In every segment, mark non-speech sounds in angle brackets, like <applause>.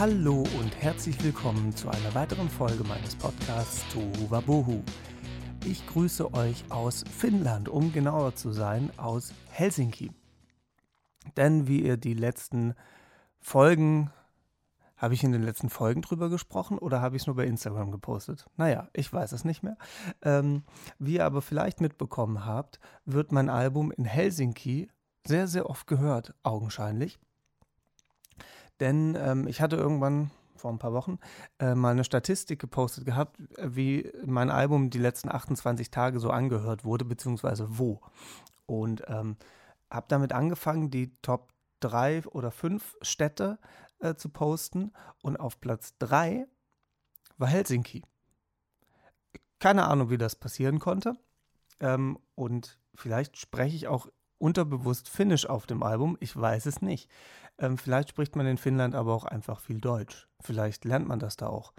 Hallo und herzlich willkommen zu einer weiteren Folge meines Podcasts Tohuwabohu. Ich grüße euch aus Finnland, um genauer zu sein, aus Helsinki. Denn wie ihr die letzten Folgen, habe ich in den letzten Folgen drüber gesprochen oder habe ich es nur bei Instagram gepostet? Naja, ich weiß es nicht mehr. Ähm, wie ihr aber vielleicht mitbekommen habt, wird mein Album in Helsinki sehr, sehr oft gehört, augenscheinlich. Denn ähm, ich hatte irgendwann vor ein paar Wochen äh, mal eine Statistik gepostet gehabt, wie mein Album die letzten 28 Tage so angehört wurde, beziehungsweise wo. Und ähm, habe damit angefangen, die Top 3 oder 5 Städte äh, zu posten. Und auf Platz 3 war Helsinki. Keine Ahnung, wie das passieren konnte. Ähm, und vielleicht spreche ich auch unterbewusst Finnisch auf dem Album. Ich weiß es nicht. Ähm, vielleicht spricht man in Finnland aber auch einfach viel Deutsch. Vielleicht lernt man das da auch.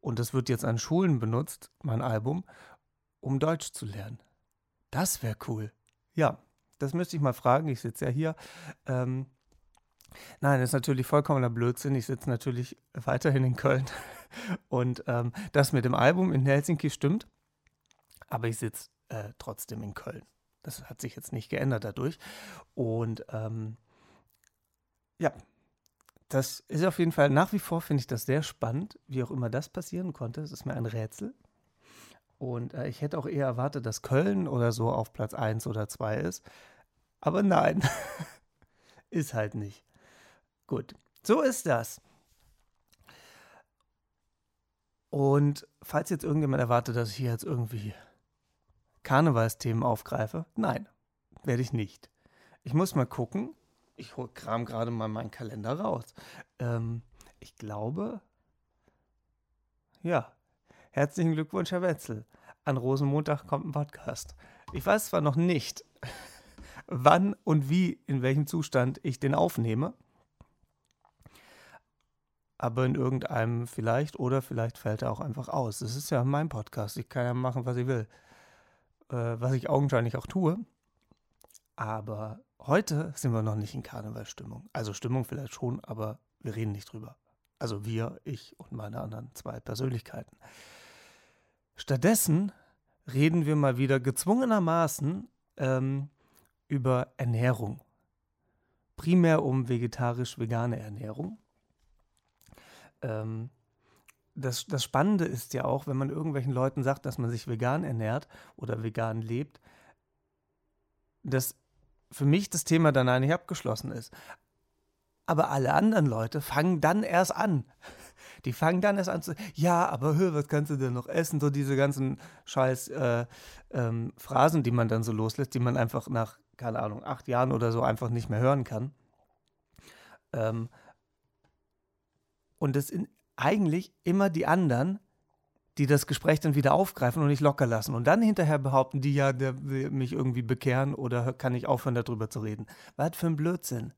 Und es wird jetzt an Schulen benutzt, mein Album, um Deutsch zu lernen. Das wäre cool. Ja, das müsste ich mal fragen. Ich sitze ja hier. Ähm, nein, das ist natürlich vollkommener Blödsinn. Ich sitze natürlich weiterhin in Köln. <laughs> Und ähm, das mit dem Album in Helsinki stimmt. Aber ich sitze äh, trotzdem in Köln. Das hat sich jetzt nicht geändert dadurch. Und ähm, ja, das ist auf jeden Fall, nach wie vor finde ich das sehr spannend, wie auch immer das passieren konnte. Es ist mir ein Rätsel. Und äh, ich hätte auch eher erwartet, dass Köln oder so auf Platz 1 oder 2 ist. Aber nein, <laughs> ist halt nicht. Gut, so ist das. Und falls jetzt irgendjemand erwartet, dass ich hier jetzt irgendwie Karnevalsthemen aufgreife, nein, werde ich nicht. Ich muss mal gucken, ich kram gerade mal meinen Kalender raus. Ähm, ich glaube, ja, herzlichen Glückwunsch, Herr Wetzel. An Rosenmontag kommt ein Podcast. Ich weiß zwar noch nicht, <laughs> wann und wie, in welchem Zustand ich den aufnehme, aber in irgendeinem vielleicht oder vielleicht fällt er auch einfach aus. Das ist ja mein Podcast. Ich kann ja machen, was ich will. Äh, was ich augenscheinlich auch tue. Aber heute sind wir noch nicht in Karnevalstimmung. Also Stimmung vielleicht schon, aber wir reden nicht drüber. Also wir, ich und meine anderen zwei Persönlichkeiten. Stattdessen reden wir mal wieder gezwungenermaßen ähm, über Ernährung. Primär um vegetarisch-vegane Ernährung. Ähm, das, das Spannende ist ja auch, wenn man irgendwelchen Leuten sagt, dass man sich vegan ernährt oder vegan lebt, dass für mich das Thema dann eigentlich abgeschlossen ist. Aber alle anderen Leute fangen dann erst an. Die fangen dann erst an zu, ja, aber hör, was kannst du denn noch essen? So diese ganzen scheiß äh, ähm, Phrasen, die man dann so loslässt, die man einfach nach, keine Ahnung, acht Jahren oder so einfach nicht mehr hören kann. Ähm, und es sind eigentlich immer die anderen, die das Gespräch dann wieder aufgreifen und nicht locker lassen. Und dann hinterher behaupten die ja, der will mich irgendwie bekehren oder kann ich aufhören, darüber zu reden. Was für ein Blödsinn.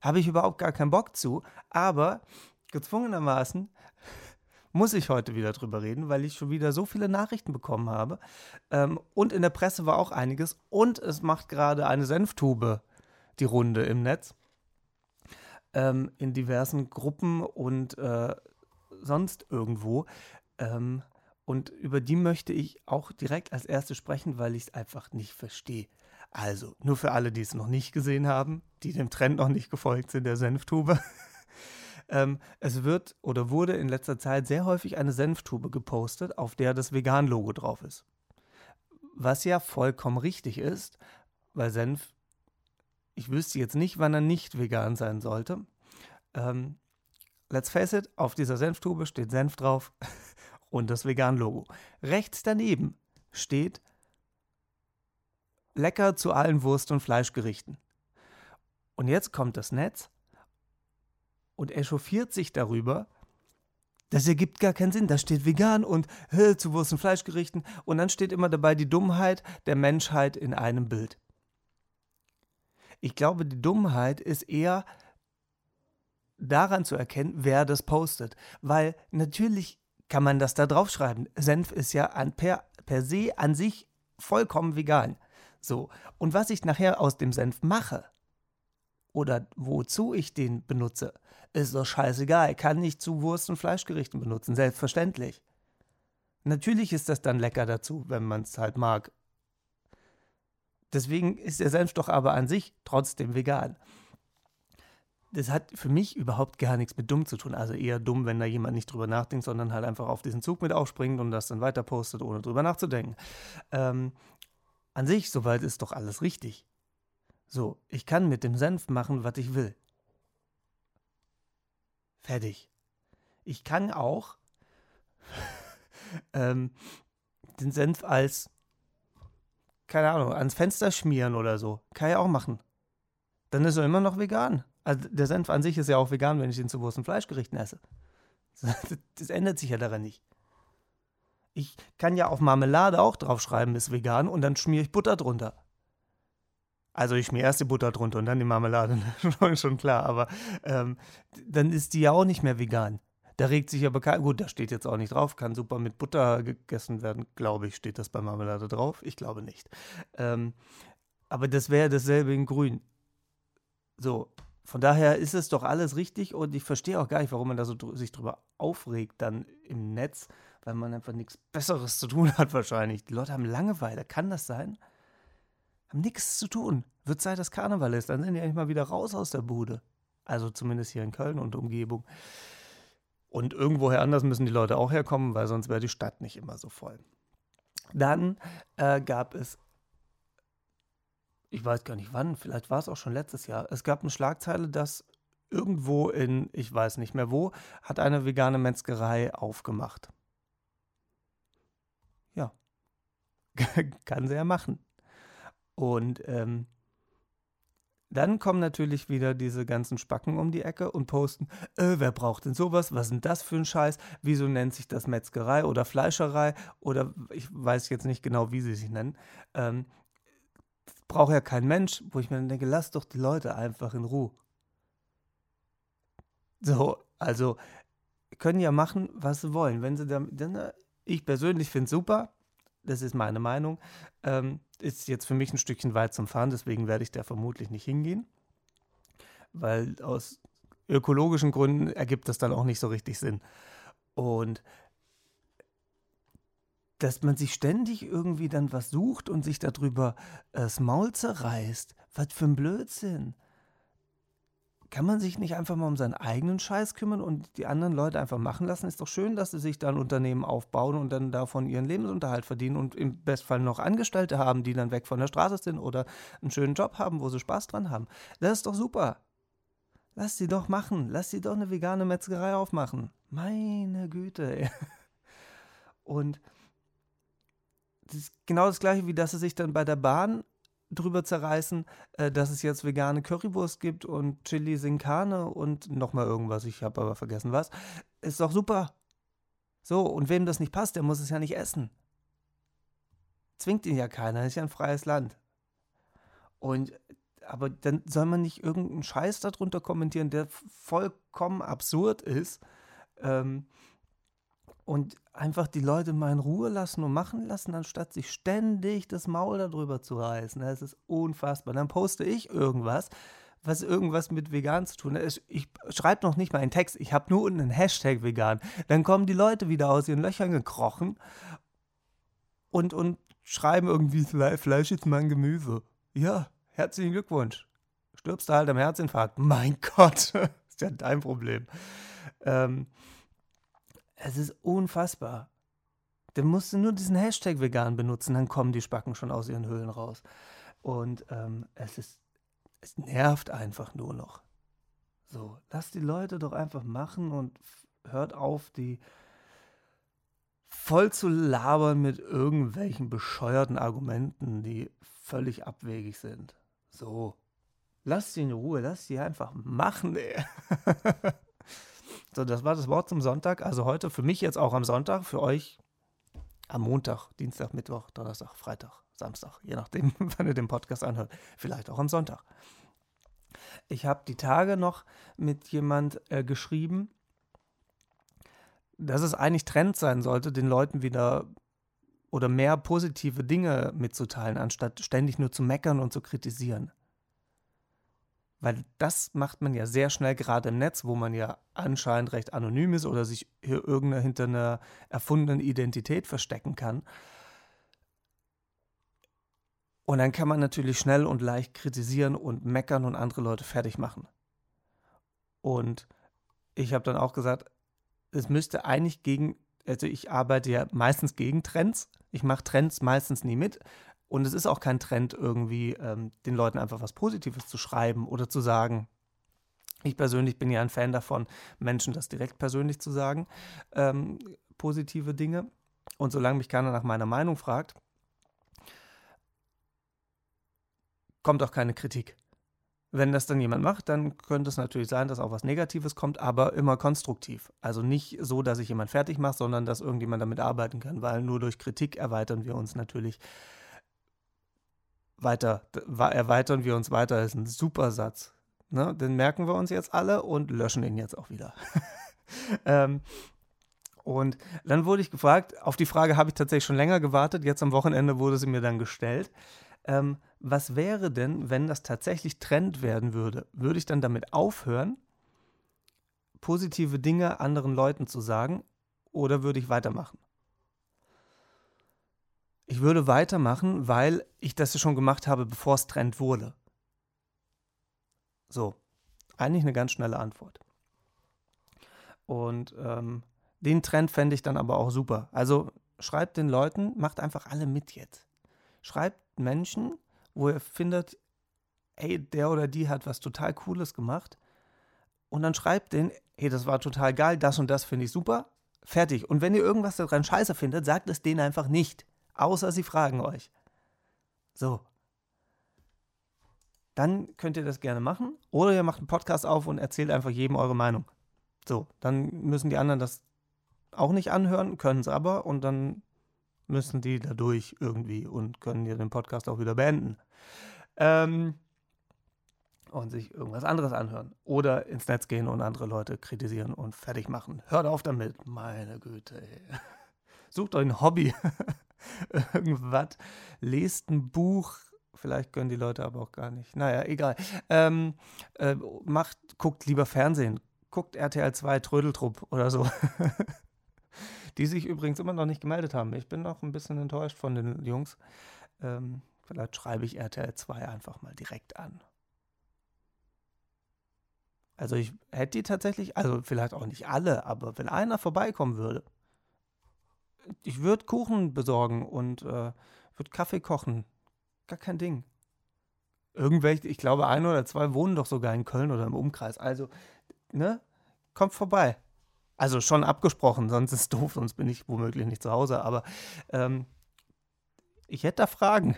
Habe ich überhaupt gar keinen Bock zu, aber gezwungenermaßen muss ich heute wieder drüber reden, weil ich schon wieder so viele Nachrichten bekommen habe. Ähm, und in der Presse war auch einiges. Und es macht gerade eine Senftube die Runde im Netz. Ähm, in diversen Gruppen und äh, sonst irgendwo. Ähm, und über die möchte ich auch direkt als erste sprechen, weil ich es einfach nicht verstehe. Also, nur für alle, die es noch nicht gesehen haben, die dem Trend noch nicht gefolgt sind, der Senftube. <laughs> ähm, es wird oder wurde in letzter Zeit sehr häufig eine Senftube gepostet, auf der das Vegan-Logo drauf ist. Was ja vollkommen richtig ist, weil Senf, ich wüsste jetzt nicht, wann er nicht vegan sein sollte. Ähm, let's face it, auf dieser Senftube steht Senf drauf. <laughs> und das Vegan-Logo. Rechts daneben steht lecker zu allen Wurst- und Fleischgerichten. Und jetzt kommt das Netz und echauffiert sich darüber, das ergibt gar keinen Sinn. Da steht vegan und äh, zu Wurst- und Fleischgerichten und dann steht immer dabei die Dummheit der Menschheit in einem Bild. Ich glaube, die Dummheit ist eher daran zu erkennen, wer das postet. Weil natürlich kann man das da draufschreiben. Senf ist ja an, per, per se an sich vollkommen vegan. So. Und was ich nachher aus dem Senf mache, oder wozu ich den benutze, ist doch scheißegal. Kann ich zu Wurst- und Fleischgerichten benutzen, selbstverständlich. Natürlich ist das dann lecker dazu, wenn man es halt mag. Deswegen ist der Senf doch aber an sich trotzdem vegan. Das hat für mich überhaupt gar nichts mit dumm zu tun. Also eher dumm, wenn da jemand nicht drüber nachdenkt, sondern halt einfach auf diesen Zug mit aufspringt und das dann weiter postet, ohne drüber nachzudenken. Ähm, an sich, soweit ist doch alles richtig. So, ich kann mit dem Senf machen, was ich will. Fertig. Ich kann auch <laughs> ähm, den Senf als, keine Ahnung, ans Fenster schmieren oder so. Kann ich auch machen. Dann ist er immer noch vegan. Also der Senf an sich ist ja auch vegan, wenn ich ihn zu Wurst- und Fleischgerichten esse. <laughs> Das ändert sich ja daran nicht. Ich kann ja auf Marmelade auch draufschreiben, ist vegan und dann schmiere ich Butter drunter. Also ich schmier erst die Butter drunter und dann die Marmelade, <laughs> schon, schon klar, aber ähm, dann ist die ja auch nicht mehr vegan. Da regt sich aber kein, gut, da steht jetzt auch nicht drauf, kann super mit Butter gegessen werden, glaube ich, steht das bei Marmelade drauf. Ich glaube nicht. Ähm, aber das wäre dasselbe in Grün. So, von daher ist es doch alles richtig und ich verstehe auch gar nicht, warum man da so dr sich drüber aufregt dann im Netz, weil man einfach nichts Besseres zu tun hat wahrscheinlich. Die Leute haben Langeweile, kann das sein? haben nichts zu tun. Wird Zeit, dass Karneval ist, dann sind die eigentlich mal wieder raus aus der Bude. Also zumindest hier in Köln und Umgebung. Und irgendwoher anders müssen die Leute auch herkommen, weil sonst wäre die Stadt nicht immer so voll. Dann äh, gab es, ich weiß gar nicht wann, vielleicht war es auch schon letztes Jahr, es gab eine Schlagzeile, dass irgendwo in, ich weiß nicht mehr wo, hat eine vegane Metzgerei aufgemacht. Ja, <laughs> kann sie ja machen. Und ähm, dann kommen natürlich wieder diese ganzen Spacken um die Ecke und posten, äh, wer braucht denn sowas? Was denn das für ein Scheiß? Wieso nennt sich das Metzgerei oder Fleischerei? Oder ich weiß jetzt nicht genau, wie sie sich nennen. Ähm, braucht ja kein Mensch, wo ich mir dann denke, lass doch die Leute einfach in Ruhe. So, also können ja machen, was sie wollen. Wenn sie dann, dann äh, ich persönlich finde es super, das ist meine Meinung. Ähm, ist jetzt für mich ein Stückchen weit zum Fahren, deswegen werde ich da vermutlich nicht hingehen. Weil aus ökologischen Gründen ergibt das dann auch nicht so richtig Sinn. Und dass man sich ständig irgendwie dann was sucht und sich darüber äh, das Maul zerreißt. Was für ein Blödsinn kann man sich nicht einfach mal um seinen eigenen Scheiß kümmern und die anderen Leute einfach machen lassen? Ist doch schön, dass sie sich da ein Unternehmen aufbauen und dann davon ihren Lebensunterhalt verdienen und im Bestfall noch Angestellte haben, die dann weg von der Straße sind oder einen schönen Job haben, wo sie Spaß dran haben. Das ist doch super. Lass sie doch machen. Lass sie doch eine vegane Metzgerei aufmachen. Meine Güte. Ey. Und das genau das gleiche, wie dass sie sich dann bei der Bahn drüber zerreißen, äh, dass es jetzt vegane Currywurst gibt und Chili sin Carne und nochmal irgendwas, ich habe aber vergessen was. Ist doch super. So, und wem das nicht passt, der muss es ja nicht essen. Zwingt ihn ja keiner, ist ja ein freies Land. Und aber dann soll man nicht irgendeinen Scheiß darunter kommentieren, der vollkommen absurd ist. Ähm, und einfach die Leute mal in Ruhe lassen und machen lassen, anstatt sich ständig das Maul darüber zu reißen. Das ist unfassbar. Dann poste ich irgendwas, was irgendwas mit vegan zu tun hat. Ich schreibe noch nicht mal einen Text, ich habe nur unten einen Hashtag vegan. Dann kommen die Leute wieder aus ihren Löchern gekrochen und, und schreiben irgendwie, Fleisch ist mein Gemüse. Ja, herzlichen Glückwunsch. Stirbst du halt am Herzinfarkt. Mein <laughs> Gott, ist ja dein Problem. Ähm, es ist unfassbar. Dann musst du nur diesen Hashtag vegan benutzen, dann kommen die Spacken schon aus ihren Höhlen raus. Und ähm, es ist, es nervt einfach nur noch. So, lasst die Leute doch einfach machen und hört auf, die voll zu labern mit irgendwelchen bescheuerten Argumenten, die völlig abwegig sind. So, lasst sie in Ruhe, lasst sie einfach machen, ey. <laughs> Das war das Wort zum Sonntag. Also heute für mich jetzt auch am Sonntag, für euch am Montag, Dienstag, Mittwoch, Donnerstag, Freitag, Samstag, je nachdem, <laughs> wann ihr den Podcast anhört. Vielleicht auch am Sonntag. Ich habe die Tage noch mit jemand äh, geschrieben, dass es eigentlich Trend sein sollte, den Leuten wieder oder mehr positive Dinge mitzuteilen, anstatt ständig nur zu meckern und zu kritisieren. Weil das macht man ja sehr schnell, gerade im Netz, wo man ja anscheinend recht anonym ist oder sich hier irgendeine hinter einer erfundenen Identität verstecken kann. Und dann kann man natürlich schnell und leicht kritisieren und meckern und andere Leute fertig machen. Und ich habe dann auch gesagt, es müsste eigentlich gegen, also ich arbeite ja meistens gegen Trends. Ich mache Trends meistens nie mit. Und es ist auch kein Trend, irgendwie ähm, den Leuten einfach was Positives zu schreiben oder zu sagen. Ich persönlich bin ja ein Fan davon, Menschen das direkt persönlich zu sagen, ähm, positive Dinge. Und solange mich keiner nach meiner Meinung fragt, kommt auch keine Kritik. Wenn das dann jemand macht, dann könnte es natürlich sein, dass auch was Negatives kommt, aber immer konstruktiv. Also nicht so, dass ich jemand fertig mache, sondern dass irgendjemand damit arbeiten kann, weil nur durch Kritik erweitern wir uns natürlich weiter. Erweitern wir uns weiter ist ein super Satz. Ne? Den merken wir uns jetzt alle und löschen ihn jetzt auch wieder. <laughs> ähm, und dann wurde ich gefragt, auf die Frage habe ich tatsächlich schon länger gewartet, jetzt am Wochenende wurde sie mir dann gestellt. Ähm, was wäre denn, wenn das tatsächlich Trend werden würde? Würde ich dann damit aufhören, positive Dinge anderen Leuten zu sagen oder würde ich weitermachen? Ich würde weitermachen, weil ich das schon gemacht habe, bevor es Trend wurde. So, eigentlich eine ganz schnelle Antwort. Und ähm, den Trend fände ich dann aber auch super. Also schreibt den Leuten, macht einfach alle mit jetzt. Schreibt Menschen, wo ihr findet, ey, der oder die hat was total Cooles gemacht. Und dann schreibt den, hey, das war total geil, das und das finde ich super. Fertig. Und wenn ihr irgendwas daran scheiße findet, sagt es denen einfach nicht. Außer sie fragen euch. So. Dann könnt ihr das gerne machen. Oder ihr macht einen Podcast auf und erzählt einfach jedem eure Meinung. So, dann müssen die anderen das auch nicht anhören, können es aber und dann müssen die dadurch irgendwie und können ja den Podcast auch wieder beenden. Ähm, und sich irgendwas anderes anhören. Oder ins Netz gehen und andere Leute kritisieren und fertig machen. Hört auf damit. Meine Güte. Ey. <laughs> Sucht euch ein Hobby. <laughs> <laughs> Irgendwas. Lest ein Buch. Vielleicht können die Leute aber auch gar nicht. Naja, egal. Ähm, äh, macht, guckt lieber Fernsehen. Guckt RTL 2 Trödeltrupp oder so. <laughs> die sich übrigens immer noch nicht gemeldet haben. Ich bin noch ein bisschen enttäuscht von den Jungs. Ähm, vielleicht schreibe ich RTL 2 einfach mal direkt an. Also ich hätte die tatsächlich, also vielleicht auch nicht alle, aber wenn einer vorbeikommen würde, ich würde Kuchen besorgen und äh, würde Kaffee kochen. Gar kein Ding. Irgendwelche, ich glaube, ein oder zwei wohnen doch sogar in Köln oder im Umkreis. Also, ne? Kommt vorbei. Also schon abgesprochen, sonst ist es doof, sonst bin ich womöglich nicht zu Hause. Aber ähm, ich hätte da Fragen.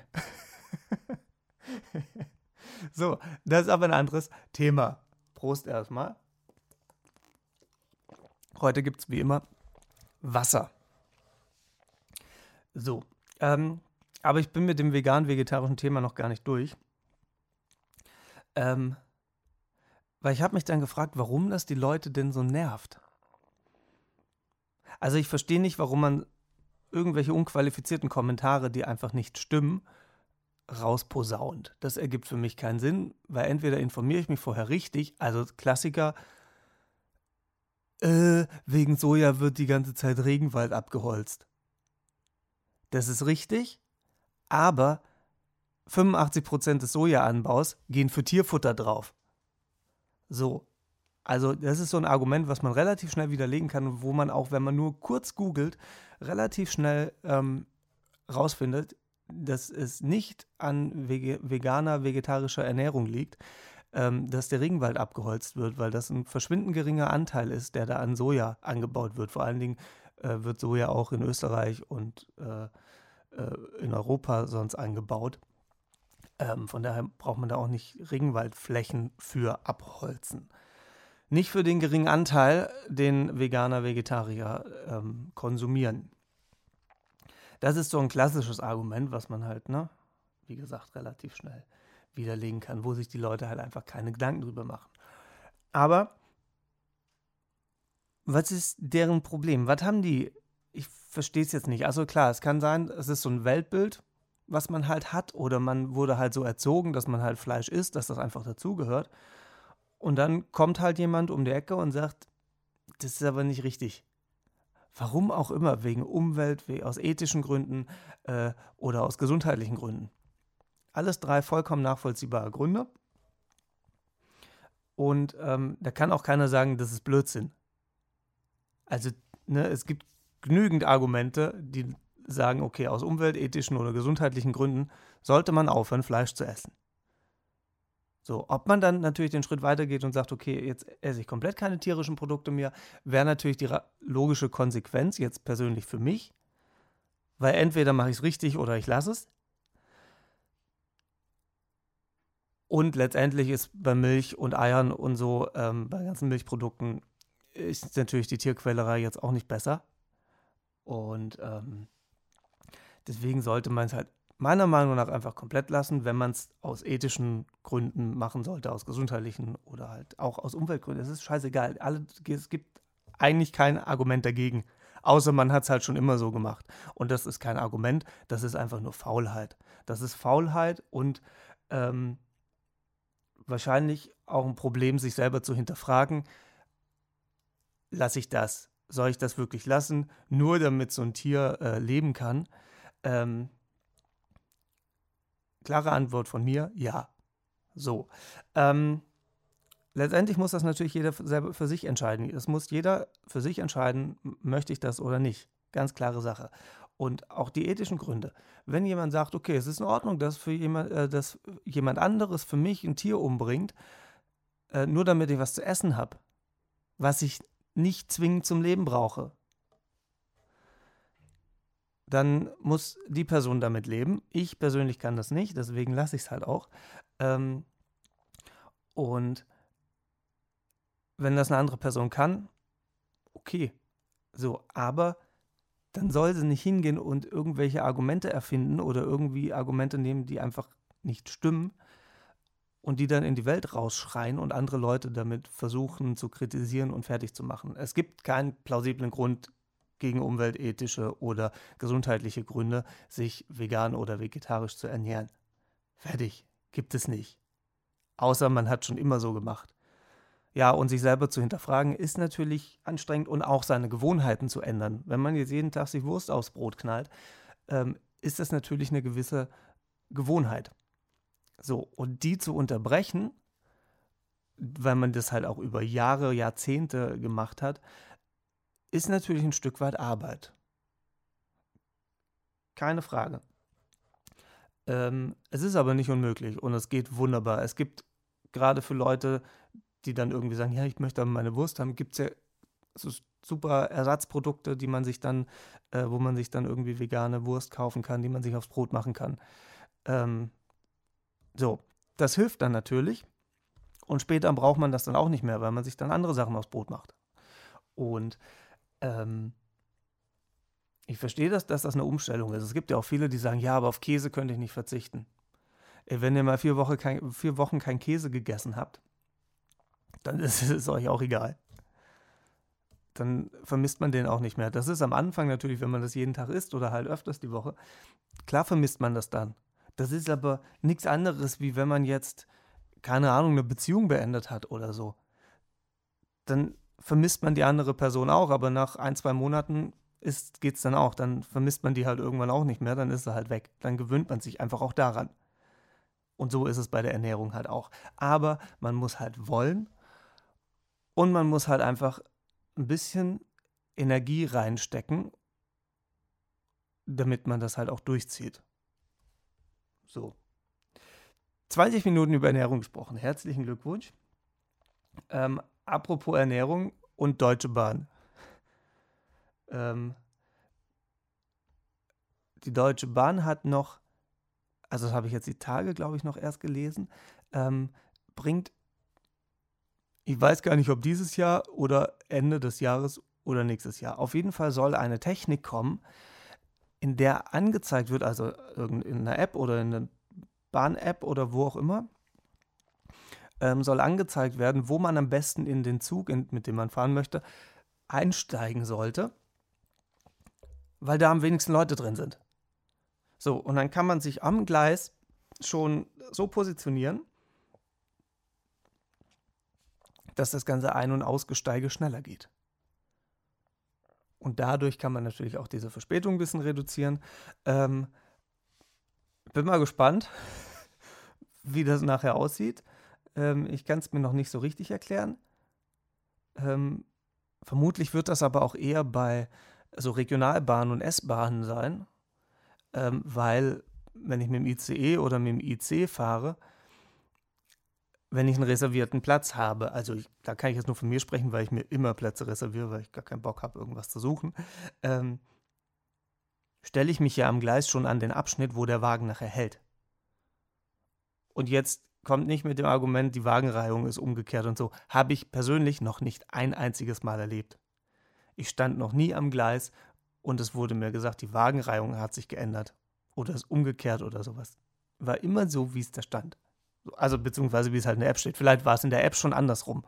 <laughs> so, das ist aber ein anderes Thema. Prost erstmal. Heute gibt es wie immer Wasser. So, ähm, aber ich bin mit dem vegan-vegetarischen Thema noch gar nicht durch. Ähm, weil ich habe mich dann gefragt, warum das die Leute denn so nervt. Also ich verstehe nicht, warum man irgendwelche unqualifizierten Kommentare, die einfach nicht stimmen, rausposaunt. Das ergibt für mich keinen Sinn, weil entweder informiere ich mich vorher richtig, also Klassiker, äh, wegen Soja wird die ganze Zeit Regenwald abgeholzt. Das ist richtig, aber 85% des Sojaanbaus gehen für Tierfutter drauf. So, also das ist so ein Argument, was man relativ schnell widerlegen kann, wo man auch, wenn man nur kurz googelt, relativ schnell ähm, rausfindet, dass es nicht an veganer, vegetarischer Ernährung liegt, ähm, dass der Regenwald abgeholzt wird, weil das ein verschwindend geringer Anteil ist, der da an Soja angebaut wird. Vor allen Dingen äh, wird Soja auch in Österreich und äh, äh, in Europa sonst angebaut. Ähm, von daher braucht man da auch nicht Regenwaldflächen für abholzen. Nicht für den geringen Anteil, den Veganer, Vegetarier ähm, konsumieren. Das ist so ein klassisches Argument, was man halt, ne, wie gesagt, relativ schnell widerlegen kann, wo sich die Leute halt einfach keine Gedanken drüber machen. Aber was ist deren Problem? Was haben die? Ich verstehe es jetzt nicht. Also klar, es kann sein, es ist so ein Weltbild, was man halt hat. Oder man wurde halt so erzogen, dass man halt Fleisch isst, dass das einfach dazugehört. Und dann kommt halt jemand um die Ecke und sagt, das ist aber nicht richtig. Warum auch immer, wegen Umwelt, aus ethischen Gründen äh, oder aus gesundheitlichen Gründen. Alles drei vollkommen nachvollziehbare Gründe. Und ähm, da kann auch keiner sagen, das ist Blödsinn. Also, ne, es gibt genügend Argumente, die sagen, okay, aus umweltethischen oder gesundheitlichen Gründen sollte man aufhören, Fleisch zu essen. So, ob man dann natürlich den Schritt weitergeht und sagt, okay, jetzt esse ich komplett keine tierischen Produkte mehr, wäre natürlich die logische Konsequenz jetzt persönlich für mich, weil entweder mache ich es richtig oder ich lasse es. Und letztendlich ist bei Milch und Eiern und so, ähm, bei ganzen Milchprodukten, ist natürlich die Tierquälerei jetzt auch nicht besser. Und ähm, deswegen sollte man es halt meiner Meinung nach einfach komplett lassen, wenn man es aus ethischen Gründen machen sollte, aus gesundheitlichen oder halt auch aus Umweltgründen. Es ist scheißegal. Alle, es gibt eigentlich kein Argument dagegen. Außer man hat es halt schon immer so gemacht. Und das ist kein Argument, das ist einfach nur Faulheit. Das ist Faulheit und ähm, wahrscheinlich auch ein Problem, sich selber zu hinterfragen, lasse ich das? Soll ich das wirklich lassen, nur damit so ein Tier äh, leben kann? Ähm, Klare Antwort von mir, ja. So. Ähm, letztendlich muss das natürlich jeder selber für sich entscheiden. Es muss jeder für sich entscheiden, möchte ich das oder nicht. Ganz klare Sache. Und auch die ethischen Gründe. Wenn jemand sagt, okay, es ist in Ordnung, dass, für jemand, äh, dass jemand anderes für mich ein Tier umbringt, äh, nur damit ich was zu essen habe, was ich nicht zwingend zum Leben brauche, dann muss die Person damit leben. Ich persönlich kann das nicht, deswegen lasse ich es halt auch. Ähm, und wenn das eine andere Person kann, okay. So, aber dann soll sie nicht hingehen und irgendwelche Argumente erfinden oder irgendwie Argumente nehmen, die einfach nicht stimmen und die dann in die Welt rausschreien und andere Leute damit versuchen zu kritisieren und fertig zu machen. Es gibt keinen plausiblen Grund, gegen umweltethische oder gesundheitliche Gründe, sich vegan oder vegetarisch zu ernähren. Fertig. Gibt es nicht. Außer man hat schon immer so gemacht. Ja, und sich selber zu hinterfragen, ist natürlich anstrengend und auch seine Gewohnheiten zu ändern. Wenn man jetzt jeden Tag sich Wurst aufs Brot knallt, ähm, ist das natürlich eine gewisse Gewohnheit. So, und die zu unterbrechen, weil man das halt auch über Jahre, Jahrzehnte gemacht hat, ist natürlich ein Stück weit Arbeit. Keine Frage. Ähm, es ist aber nicht unmöglich und es geht wunderbar. Es gibt gerade für Leute, die dann irgendwie sagen, ja, ich möchte aber meine Wurst haben, gibt es ja so super Ersatzprodukte, die man sich dann, äh, wo man sich dann irgendwie vegane Wurst kaufen kann, die man sich aufs Brot machen kann. Ähm, so, das hilft dann natürlich. Und später braucht man das dann auch nicht mehr, weil man sich dann andere Sachen aufs Brot macht. Und ähm, ich verstehe das, dass das eine Umstellung ist. Es gibt ja auch viele, die sagen, ja, aber auf Käse könnte ich nicht verzichten. Wenn ihr mal vier, Woche kein, vier Wochen kein Käse gegessen habt, dann <laughs> ist es euch auch egal. Dann vermisst man den auch nicht mehr. Das ist am Anfang natürlich, wenn man das jeden Tag isst oder halt öfters die Woche. Klar vermisst man das dann. Das ist aber nichts anderes, wie wenn man jetzt, keine Ahnung, eine Beziehung beendet hat oder so. Dann vermisst man die andere Person auch, aber nach ein, zwei Monaten geht es dann auch. Dann vermisst man die halt irgendwann auch nicht mehr, dann ist sie halt weg. Dann gewöhnt man sich einfach auch daran. Und so ist es bei der Ernährung halt auch. Aber man muss halt wollen und man muss halt einfach ein bisschen Energie reinstecken, damit man das halt auch durchzieht. So. 20 Minuten über Ernährung gesprochen. Herzlichen Glückwunsch. Ähm, apropos Ernährung und Deutsche Bahn. Ähm, die Deutsche Bahn hat noch, also das habe ich jetzt die Tage, glaube ich, noch erst gelesen, ähm, bringt, ich weiß gar nicht, ob dieses Jahr oder Ende des Jahres oder nächstes Jahr. Auf jeden Fall soll eine Technik kommen, in der angezeigt wird, also in einer App oder in einer Bahn-App oder wo auch immer, ähm, soll angezeigt werden, wo man am besten in den Zug, in, mit dem man fahren möchte, einsteigen sollte, weil da am wenigsten Leute drin sind. So, und dann kann man sich am Gleis schon so positionieren, dass das ganze Ein- und Ausgesteige schneller geht. Und dadurch kann man natürlich auch diese Verspätung ein bisschen reduzieren. Ähm, bin mal gespannt, <laughs> wie das nachher aussieht. Ähm, ich kann es mir noch nicht so richtig erklären. Ähm, vermutlich wird das aber auch eher bei so Regionalbahnen und S-Bahnen sein, ähm, weil wenn ich mit dem ICE oder mit dem IC fahre, wenn ich einen reservierten Platz habe, also ich, da kann ich jetzt nur von mir sprechen, weil ich mir immer Plätze reserviere, weil ich gar keinen Bock habe, irgendwas zu suchen, ähm, stelle ich mich ja am Gleis schon an den Abschnitt, wo der Wagen nachher hält. Und jetzt kommt nicht mit dem Argument, die Wagenreihung ist umgekehrt und so. Habe ich persönlich noch nicht ein einziges Mal erlebt. Ich stand noch nie am Gleis und es wurde mir gesagt, die Wagenreihung hat sich geändert oder ist umgekehrt oder sowas. War immer so, wie es da stand. Also beziehungsweise wie es halt in der App steht. Vielleicht war es in der App schon andersrum.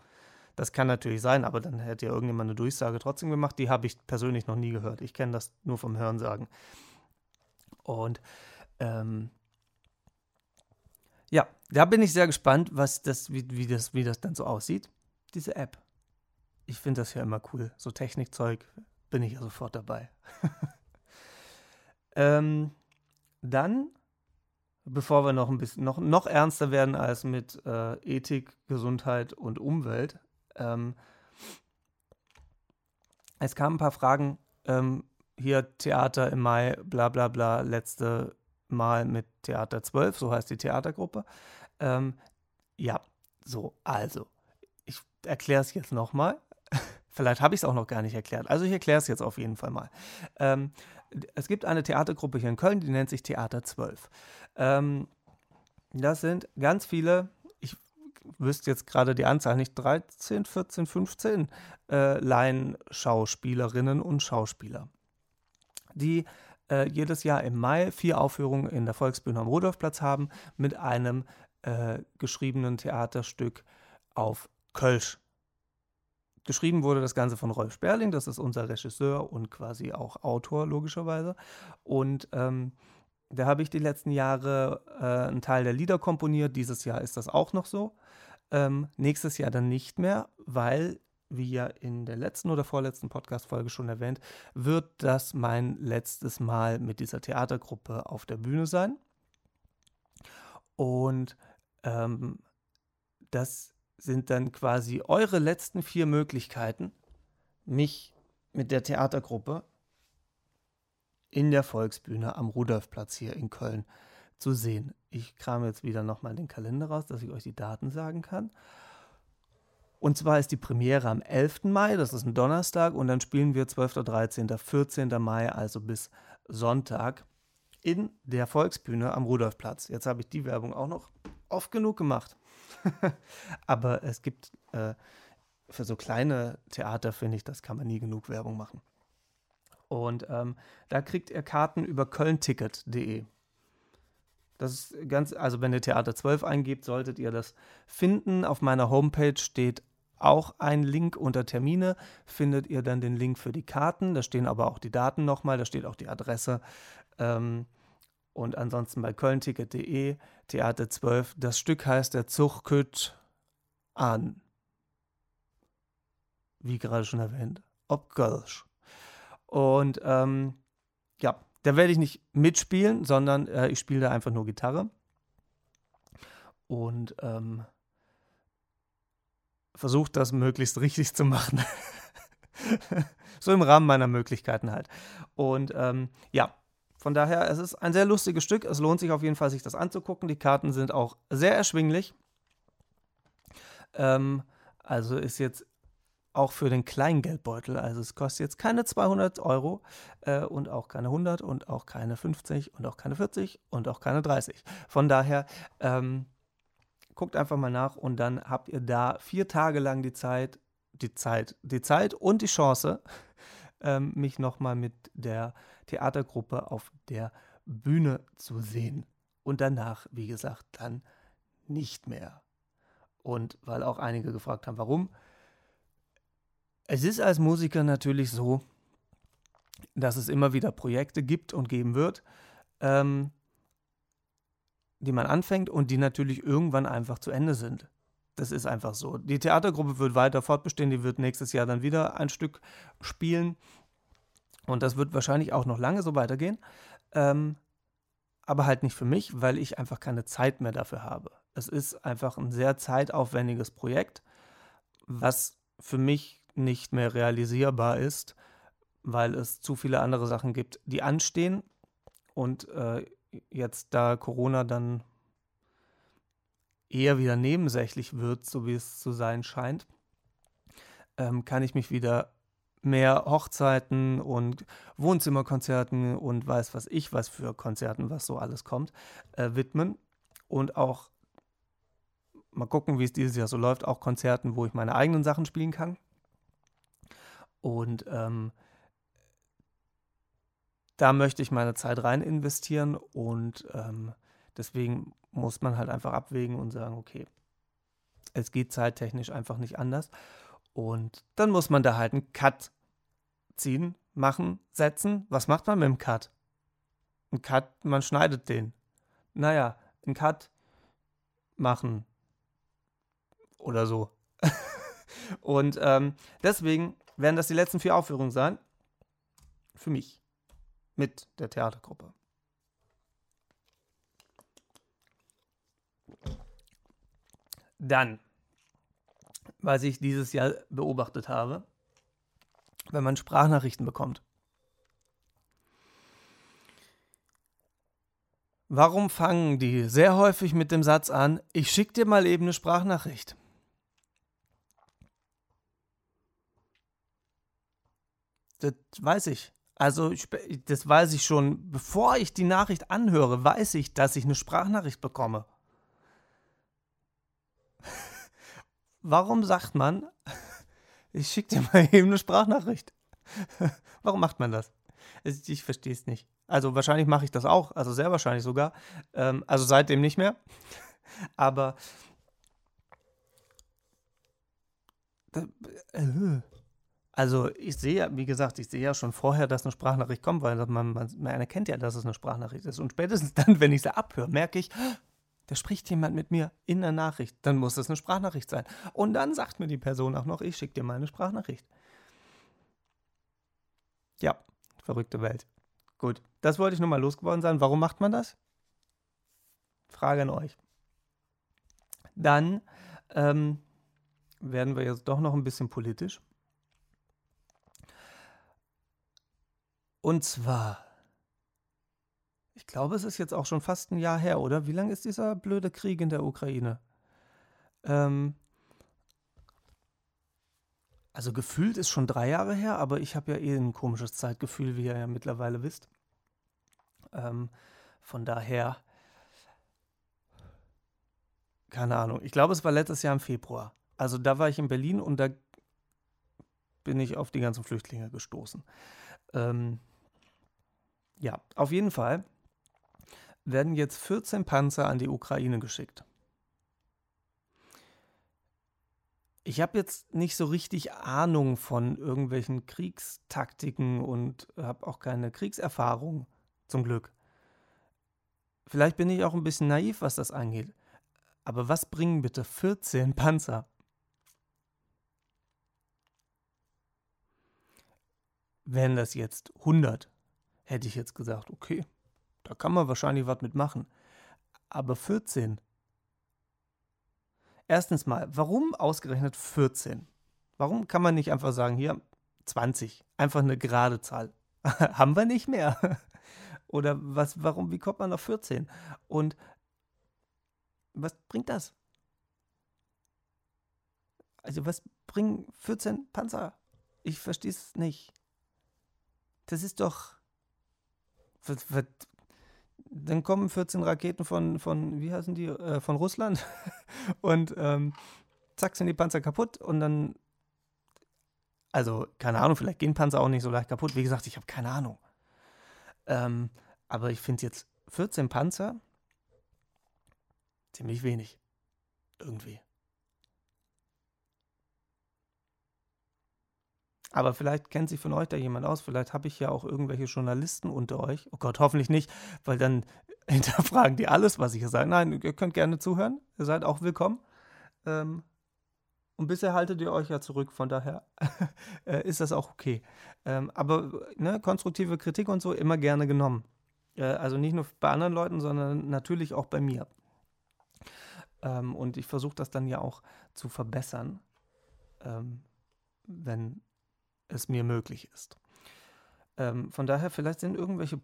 Das kann natürlich sein, aber dann hätte ja irgendjemand eine Durchsage trotzdem gemacht. Die habe ich persönlich noch nie gehört. Ich kenne das nur vom Hörensagen. Und ähm, ja, da bin ich sehr gespannt, was das, wie, wie, das, wie das dann so aussieht, diese App. Ich finde das ja immer cool. So Technikzeug bin ich ja sofort dabei. <laughs> ähm, dann bevor wir noch ein bisschen noch, noch ernster werden als mit äh, Ethik, Gesundheit und Umwelt. Ähm, es kamen ein paar Fragen. Ähm, hier Theater im Mai, bla bla bla, letzte Mal mit Theater 12, so heißt die Theatergruppe. Ähm, ja, so, also, ich erkläre es jetzt nochmal. Vielleicht habe ich es auch noch gar nicht erklärt. Also ich erkläre es jetzt auf jeden Fall mal. Ähm, es gibt eine Theatergruppe hier in Köln, die nennt sich Theater 12. Ähm, das sind ganz viele, ich wüsste jetzt gerade die Anzahl nicht, 13, 14, 15 äh, Laienschauspielerinnen und Schauspieler, die äh, jedes Jahr im Mai vier Aufführungen in der Volksbühne am Rudolfplatz haben mit einem äh, geschriebenen Theaterstück auf Kölsch. Geschrieben wurde das Ganze von Rolf Sperling, das ist unser Regisseur und quasi auch Autor, logischerweise. Und ähm, da habe ich die letzten Jahre äh, einen Teil der Lieder komponiert. Dieses Jahr ist das auch noch so. Ähm, nächstes Jahr dann nicht mehr, weil, wie ja in der letzten oder vorletzten Podcast-Folge schon erwähnt, wird das mein letztes Mal mit dieser Theatergruppe auf der Bühne sein. Und ähm, das sind dann quasi eure letzten vier Möglichkeiten, mich mit der Theatergruppe in der Volksbühne am Rudolfplatz hier in Köln zu sehen. Ich kram jetzt wieder nochmal den Kalender raus, dass ich euch die Daten sagen kann. Und zwar ist die Premiere am 11. Mai, das ist ein Donnerstag, und dann spielen wir 12., 13., 14. Mai, also bis Sonntag, in der Volksbühne am Rudolfplatz. Jetzt habe ich die Werbung auch noch oft genug gemacht. <laughs> Aber es gibt äh, für so kleine Theater, finde ich, das kann man nie genug Werbung machen. Und ähm, da kriegt ihr Karten über kölnticket.de. Das ist ganz, also wenn ihr Theater 12 eingebt, solltet ihr das finden. Auf meiner Homepage steht auch ein Link unter Termine. Findet ihr dann den Link für die Karten. Da stehen aber auch die Daten nochmal, da steht auch die Adresse. Ähm, und ansonsten bei kölnticket.de, Theater 12. Das Stück heißt Der Zug kütt an. Wie gerade schon erwähnt. Ob Gölsch. Und ähm, ja, da werde ich nicht mitspielen, sondern äh, ich spiele da einfach nur Gitarre. Und ähm, versuche das möglichst richtig zu machen. <laughs> so im Rahmen meiner Möglichkeiten halt. Und ähm, ja, von daher, es ist ein sehr lustiges Stück. Es lohnt sich auf jeden Fall, sich das anzugucken. Die Karten sind auch sehr erschwinglich. Ähm, also ist jetzt auch für den Kleingeldbeutel. Also es kostet jetzt keine 200 Euro äh, und auch keine 100 und auch keine 50 und auch keine 40 und auch keine 30. Von daher ähm, guckt einfach mal nach und dann habt ihr da vier Tage lang die Zeit, die Zeit, die Zeit und die Chance, ähm, mich nochmal mit der Theatergruppe auf der Bühne zu sehen. Und danach, wie gesagt, dann nicht mehr. Und weil auch einige gefragt haben, warum. Es ist als Musiker natürlich so, dass es immer wieder Projekte gibt und geben wird, ähm, die man anfängt und die natürlich irgendwann einfach zu Ende sind. Das ist einfach so. Die Theatergruppe wird weiter fortbestehen, die wird nächstes Jahr dann wieder ein Stück spielen. Und das wird wahrscheinlich auch noch lange so weitergehen. Ähm, aber halt nicht für mich, weil ich einfach keine Zeit mehr dafür habe. Es ist einfach ein sehr zeitaufwendiges Projekt, was für mich nicht mehr realisierbar ist, weil es zu viele andere Sachen gibt, die anstehen. Und äh, jetzt, da Corona dann eher wieder nebensächlich wird, so wie es zu sein scheint, ähm, kann ich mich wieder mehr Hochzeiten und Wohnzimmerkonzerten und weiß was ich, was für Konzerten, was so alles kommt, äh, widmen. Und auch mal gucken, wie es dieses Jahr so läuft, auch Konzerten, wo ich meine eigenen Sachen spielen kann. Und ähm, da möchte ich meine Zeit rein investieren und ähm, deswegen muss man halt einfach abwägen und sagen, okay, es geht zeittechnisch einfach nicht anders. Und dann muss man da halt einen Cut ziehen, machen, setzen. Was macht man mit dem Cut? Ein Cut, man schneidet den. Naja, ein Cut machen. Oder so. <laughs> und ähm, deswegen werden das die letzten vier Aufführungen sein. Für mich. Mit der Theatergruppe. Dann, was ich dieses Jahr beobachtet habe, wenn man Sprachnachrichten bekommt. Warum fangen die sehr häufig mit dem Satz an, ich schicke dir mal eben eine Sprachnachricht? Das weiß ich. Also, das weiß ich schon, bevor ich die Nachricht anhöre, weiß ich, dass ich eine Sprachnachricht bekomme. Warum sagt man, <laughs> ich schicke dir mal eben eine Sprachnachricht? <laughs> Warum macht man das? Ich, verstehe es nicht. Also wahrscheinlich mache ich das auch, also sehr wahrscheinlich sogar. Ähm, also seitdem nicht mehr. <laughs> Aber äh, also ich sehe ja, wie gesagt, ich sehe ja schon vorher, dass eine Sprachnachricht kommt, weil man, man, man erkennt ja, dass es eine Sprachnachricht ist. Und spätestens dann, wenn ich sie abhöre, merke ich, da spricht jemand mit mir in der Nachricht. Dann muss es eine Sprachnachricht sein. Und dann sagt mir die Person auch noch, ich schicke dir mal eine Sprachnachricht. Ja, verrückte Welt. Gut, das wollte ich nur mal losgeworden sein. Warum macht man das? Frage an euch. Dann ähm, werden wir jetzt doch noch ein bisschen politisch. Und zwar, ich glaube, es ist jetzt auch schon fast ein Jahr her, oder? Wie lange ist dieser blöde Krieg in der Ukraine? Ähm, also gefühlt ist schon drei Jahre her, aber ich habe ja eh ein komisches Zeitgefühl, wie ihr ja mittlerweile wisst. Ähm, von daher, keine Ahnung. Ich glaube, es war letztes Jahr im Februar. Also da war ich in Berlin und da bin ich auf die ganzen Flüchtlinge gestoßen. Ähm, ja, auf jeden Fall werden jetzt 14 Panzer an die Ukraine geschickt. Ich habe jetzt nicht so richtig Ahnung von irgendwelchen Kriegstaktiken und habe auch keine Kriegserfahrung, zum Glück. Vielleicht bin ich auch ein bisschen naiv, was das angeht. Aber was bringen bitte 14 Panzer? Wären das jetzt 100, hätte ich jetzt gesagt, okay, da kann man wahrscheinlich was mitmachen. Aber 14. Erstens mal, warum ausgerechnet 14? Warum kann man nicht einfach sagen, hier 20, einfach eine gerade Zahl? <laughs> Haben wir nicht mehr. <laughs> Oder was, warum, wie kommt man auf 14? Und was bringt das? Also, was bringen 14 Panzer? Ich verstehe es nicht. Das ist doch. Was, was, dann kommen 14 Raketen von, von wie heißen die, äh, von Russland <laughs> und ähm, zack sind die Panzer kaputt und dann, also keine Ahnung, vielleicht gehen Panzer auch nicht so leicht kaputt. Wie gesagt, ich habe keine Ahnung. Ähm, aber ich finde jetzt 14 Panzer ziemlich wenig. Irgendwie. Aber vielleicht kennt sich von euch da jemand aus. Vielleicht habe ich ja auch irgendwelche Journalisten unter euch. Oh Gott, hoffentlich nicht, weil dann <laughs> hinterfragen die alles, was ich hier sage. Nein, ihr könnt gerne zuhören. Ihr seid auch willkommen. Ähm, und bisher haltet ihr euch ja zurück, von daher <laughs> äh, ist das auch okay. Ähm, aber ne, konstruktive Kritik und so immer gerne genommen. Äh, also nicht nur bei anderen Leuten, sondern natürlich auch bei mir. Ähm, und ich versuche das dann ja auch zu verbessern, ähm, wenn es mir möglich ist. Ähm, von daher, vielleicht sind irgendwelche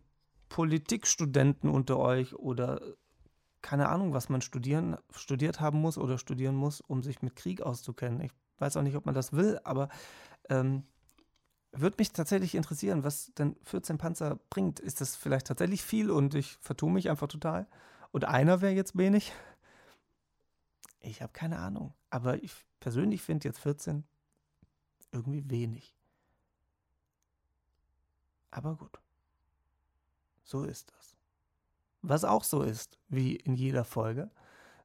Politikstudenten unter euch oder keine Ahnung, was man studieren, studiert haben muss oder studieren muss, um sich mit Krieg auszukennen. Ich weiß auch nicht, ob man das will, aber ähm, würde mich tatsächlich interessieren, was denn 14 Panzer bringt. Ist das vielleicht tatsächlich viel und ich vertue mich einfach total? Und einer wäre jetzt wenig? Ich habe keine Ahnung. Aber ich persönlich finde jetzt 14 irgendwie wenig. Aber gut. So ist das. Was auch so ist, wie in jeder Folge,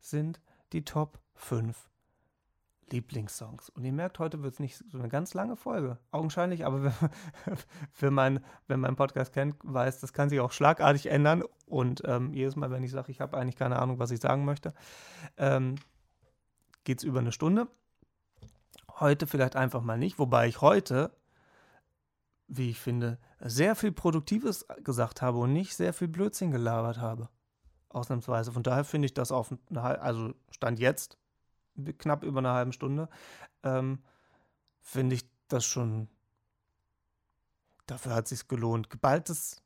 sind die Top 5 Lieblingssongs. Und ihr merkt, heute wird es nicht so eine ganz lange Folge. Augenscheinlich, aber <laughs> wer, mein, wer meinen Podcast kennt, weiß, das kann sich auch schlagartig ändern. Und ähm, jedes Mal, wenn ich sage, ich habe eigentlich keine Ahnung, was ich sagen möchte, ähm, geht es über eine Stunde. Heute vielleicht einfach mal nicht, wobei ich heute, wie ich finde, sehr viel Produktives gesagt habe und nicht sehr viel Blödsinn gelabert habe. Ausnahmsweise. Von daher finde ich das auf, also Stand jetzt, knapp über eine halbe Stunde, ähm, finde ich das schon, dafür hat es sich gelohnt. Geballtes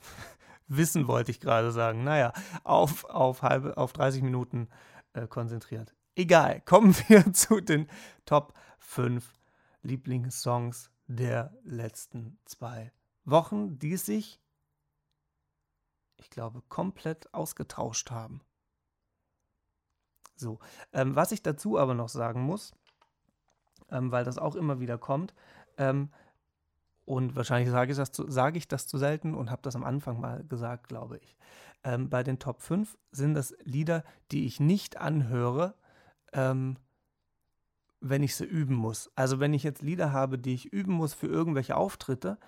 <laughs> Wissen wollte ich gerade sagen. Naja, auf, auf, halbe, auf 30 Minuten äh, konzentriert. Egal, kommen <laughs> wir zu den Top 5 Lieblingssongs der letzten zwei Wochen, die sich, ich glaube, komplett ausgetauscht haben. So, ähm, was ich dazu aber noch sagen muss, ähm, weil das auch immer wieder kommt, ähm, und wahrscheinlich sage ich, das zu, sage ich das zu selten und habe das am Anfang mal gesagt, glaube ich. Ähm, bei den Top 5 sind das Lieder, die ich nicht anhöre, ähm, wenn ich sie üben muss. Also wenn ich jetzt Lieder habe, die ich üben muss für irgendwelche Auftritte,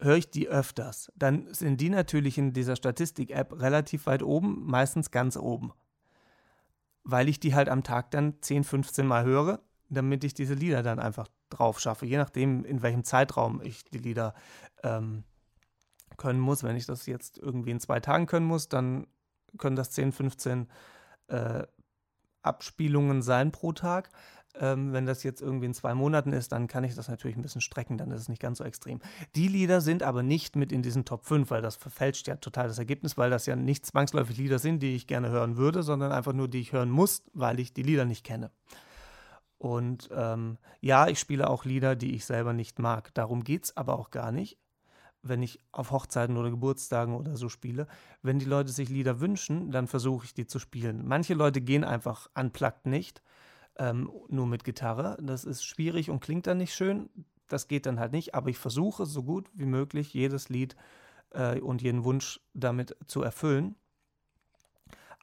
höre ich die öfters. Dann sind die natürlich in dieser Statistik-App relativ weit oben, meistens ganz oben. Weil ich die halt am Tag dann 10, 15 Mal höre, damit ich diese Lieder dann einfach drauf schaffe. Je nachdem, in welchem Zeitraum ich die Lieder ähm, können muss. Wenn ich das jetzt irgendwie in zwei Tagen können muss, dann können das 10, 15 äh, Abspielungen sein pro Tag. Ähm, wenn das jetzt irgendwie in zwei Monaten ist, dann kann ich das natürlich ein bisschen strecken, dann ist es nicht ganz so extrem. Die Lieder sind aber nicht mit in diesen Top 5, weil das verfälscht ja total das Ergebnis, weil das ja nicht zwangsläufig Lieder sind, die ich gerne hören würde, sondern einfach nur, die ich hören muss, weil ich die Lieder nicht kenne. Und ähm, ja, ich spiele auch Lieder, die ich selber nicht mag. Darum geht es aber auch gar nicht, wenn ich auf Hochzeiten oder Geburtstagen oder so spiele. Wenn die Leute sich Lieder wünschen, dann versuche ich die zu spielen. Manche Leute gehen einfach unplugged nicht ähm, nur mit Gitarre. Das ist schwierig und klingt dann nicht schön. Das geht dann halt nicht, aber ich versuche so gut wie möglich jedes Lied äh, und jeden Wunsch damit zu erfüllen.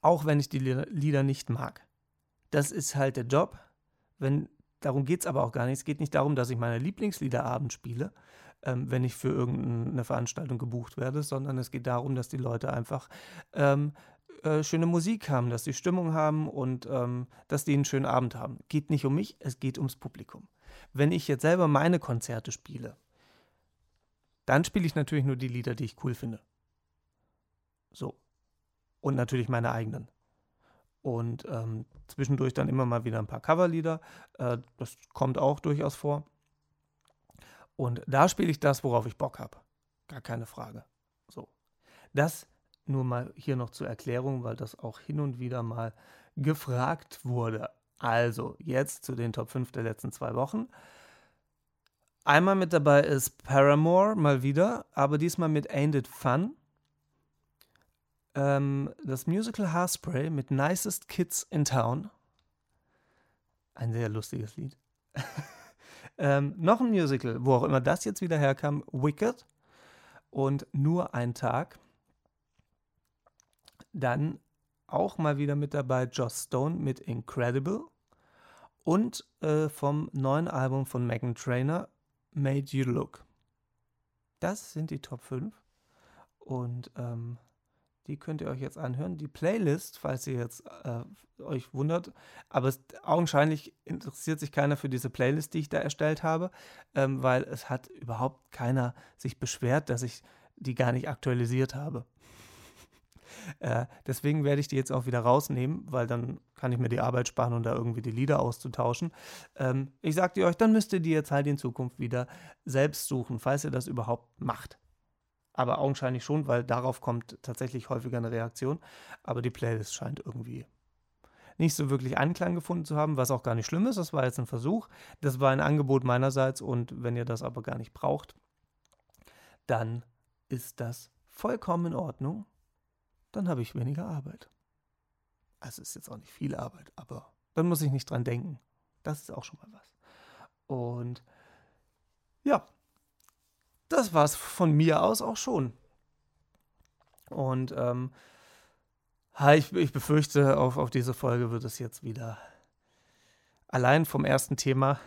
Auch wenn ich die Lieder nicht mag. Das ist halt der Job. Wenn, darum geht es aber auch gar nicht. Es geht nicht darum, dass ich meine Lieblingslieder abends spiele, ähm, wenn ich für irgendeine Veranstaltung gebucht werde, sondern es geht darum, dass die Leute einfach ähm, äh, schöne Musik haben, dass sie Stimmung haben und ähm, dass die einen schönen Abend haben. Geht nicht um mich, es geht ums Publikum. Wenn ich jetzt selber meine Konzerte spiele, dann spiele ich natürlich nur die Lieder, die ich cool finde. So. Und natürlich meine eigenen. Und ähm, zwischendurch dann immer mal wieder ein paar Coverlieder. Äh, das kommt auch durchaus vor. Und da spiele ich das, worauf ich Bock habe. Gar keine Frage. So. Das nur mal hier noch zur Erklärung, weil das auch hin und wieder mal gefragt wurde. Also, jetzt zu den Top 5 der letzten zwei Wochen. Einmal mit dabei ist Paramore, mal wieder, aber diesmal mit Ain't It Fun. Ähm, das Musical Haarspray mit Nicest Kids in Town. Ein sehr lustiges Lied. <laughs> ähm, noch ein Musical, wo auch immer das jetzt wieder herkam, Wicked. Und nur ein Tag. Dann auch mal wieder mit dabei Joss Stone mit Incredible und äh, vom neuen Album von Megan Trainer Made You Look. Das sind die Top 5. Und ähm, die könnt ihr euch jetzt anhören. Die Playlist, falls ihr jetzt äh, euch wundert, aber es, augenscheinlich interessiert sich keiner für diese Playlist, die ich da erstellt habe, ähm, weil es hat überhaupt keiner sich beschwert, dass ich die gar nicht aktualisiert habe. Äh, deswegen werde ich die jetzt auch wieder rausnehmen, weil dann kann ich mir die Arbeit sparen und da irgendwie die Lieder auszutauschen. Ähm, ich sagte euch, dann müsst ihr die jetzt halt in Zukunft wieder selbst suchen, falls ihr das überhaupt macht aber augenscheinlich schon, weil darauf kommt tatsächlich häufiger eine Reaktion. Aber die Playlist scheint irgendwie nicht so wirklich Anklang gefunden zu haben, was auch gar nicht schlimm ist. Das war jetzt ein Versuch. Das war ein Angebot meinerseits und wenn ihr das aber gar nicht braucht, dann ist das vollkommen in Ordnung. Dann habe ich weniger Arbeit. Also ist jetzt auch nicht viel Arbeit, aber dann muss ich nicht dran denken. Das ist auch schon mal was. Und ja, das war es von mir aus auch schon. Und ähm, ich, ich befürchte, auf, auf diese Folge wird es jetzt wieder allein vom ersten Thema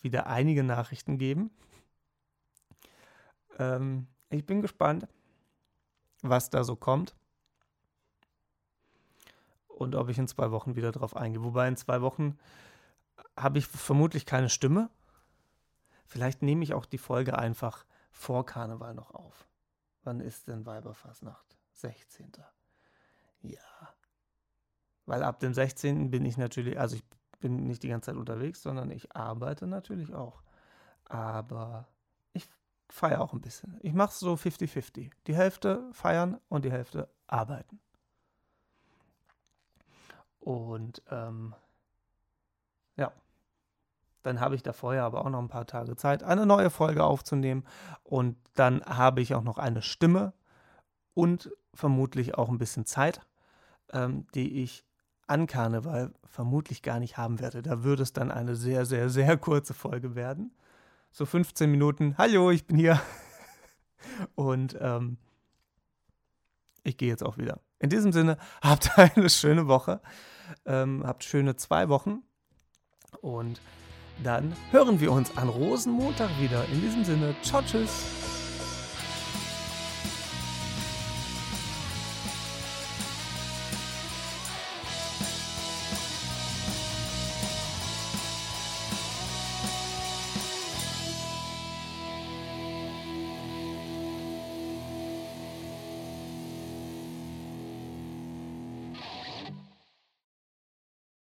wieder einige Nachrichten geben. Ähm, ich bin gespannt, was da so kommt. Und ob ich in zwei Wochen wieder drauf eingehe. Wobei in zwei Wochen habe ich vermutlich keine Stimme. Vielleicht nehme ich auch die Folge einfach vor Karneval noch auf. Wann ist denn Weiberfastnacht? 16. Ja. Weil ab dem 16. bin ich natürlich, also ich bin nicht die ganze Zeit unterwegs, sondern ich arbeite natürlich auch. Aber ich feiere auch ein bisschen. Ich mache es so 50-50. Die Hälfte feiern und die Hälfte arbeiten. Und ähm, ja, dann habe ich da vorher aber auch noch ein paar Tage Zeit, eine neue Folge aufzunehmen. Und dann habe ich auch noch eine Stimme und vermutlich auch ein bisschen Zeit, ähm, die ich an Karneval vermutlich gar nicht haben werde. Da würde es dann eine sehr, sehr, sehr kurze Folge werden. So 15 Minuten. Hallo, ich bin hier. <laughs> Und ähm, ich gehe jetzt auch wieder. In diesem Sinne, <laughs> habt eine schöne Woche. Ähm, habt schöne zwei Wochen. Und dann hören wir uns an Rosenmontag wieder. In diesem Sinne, ciao, tschüss.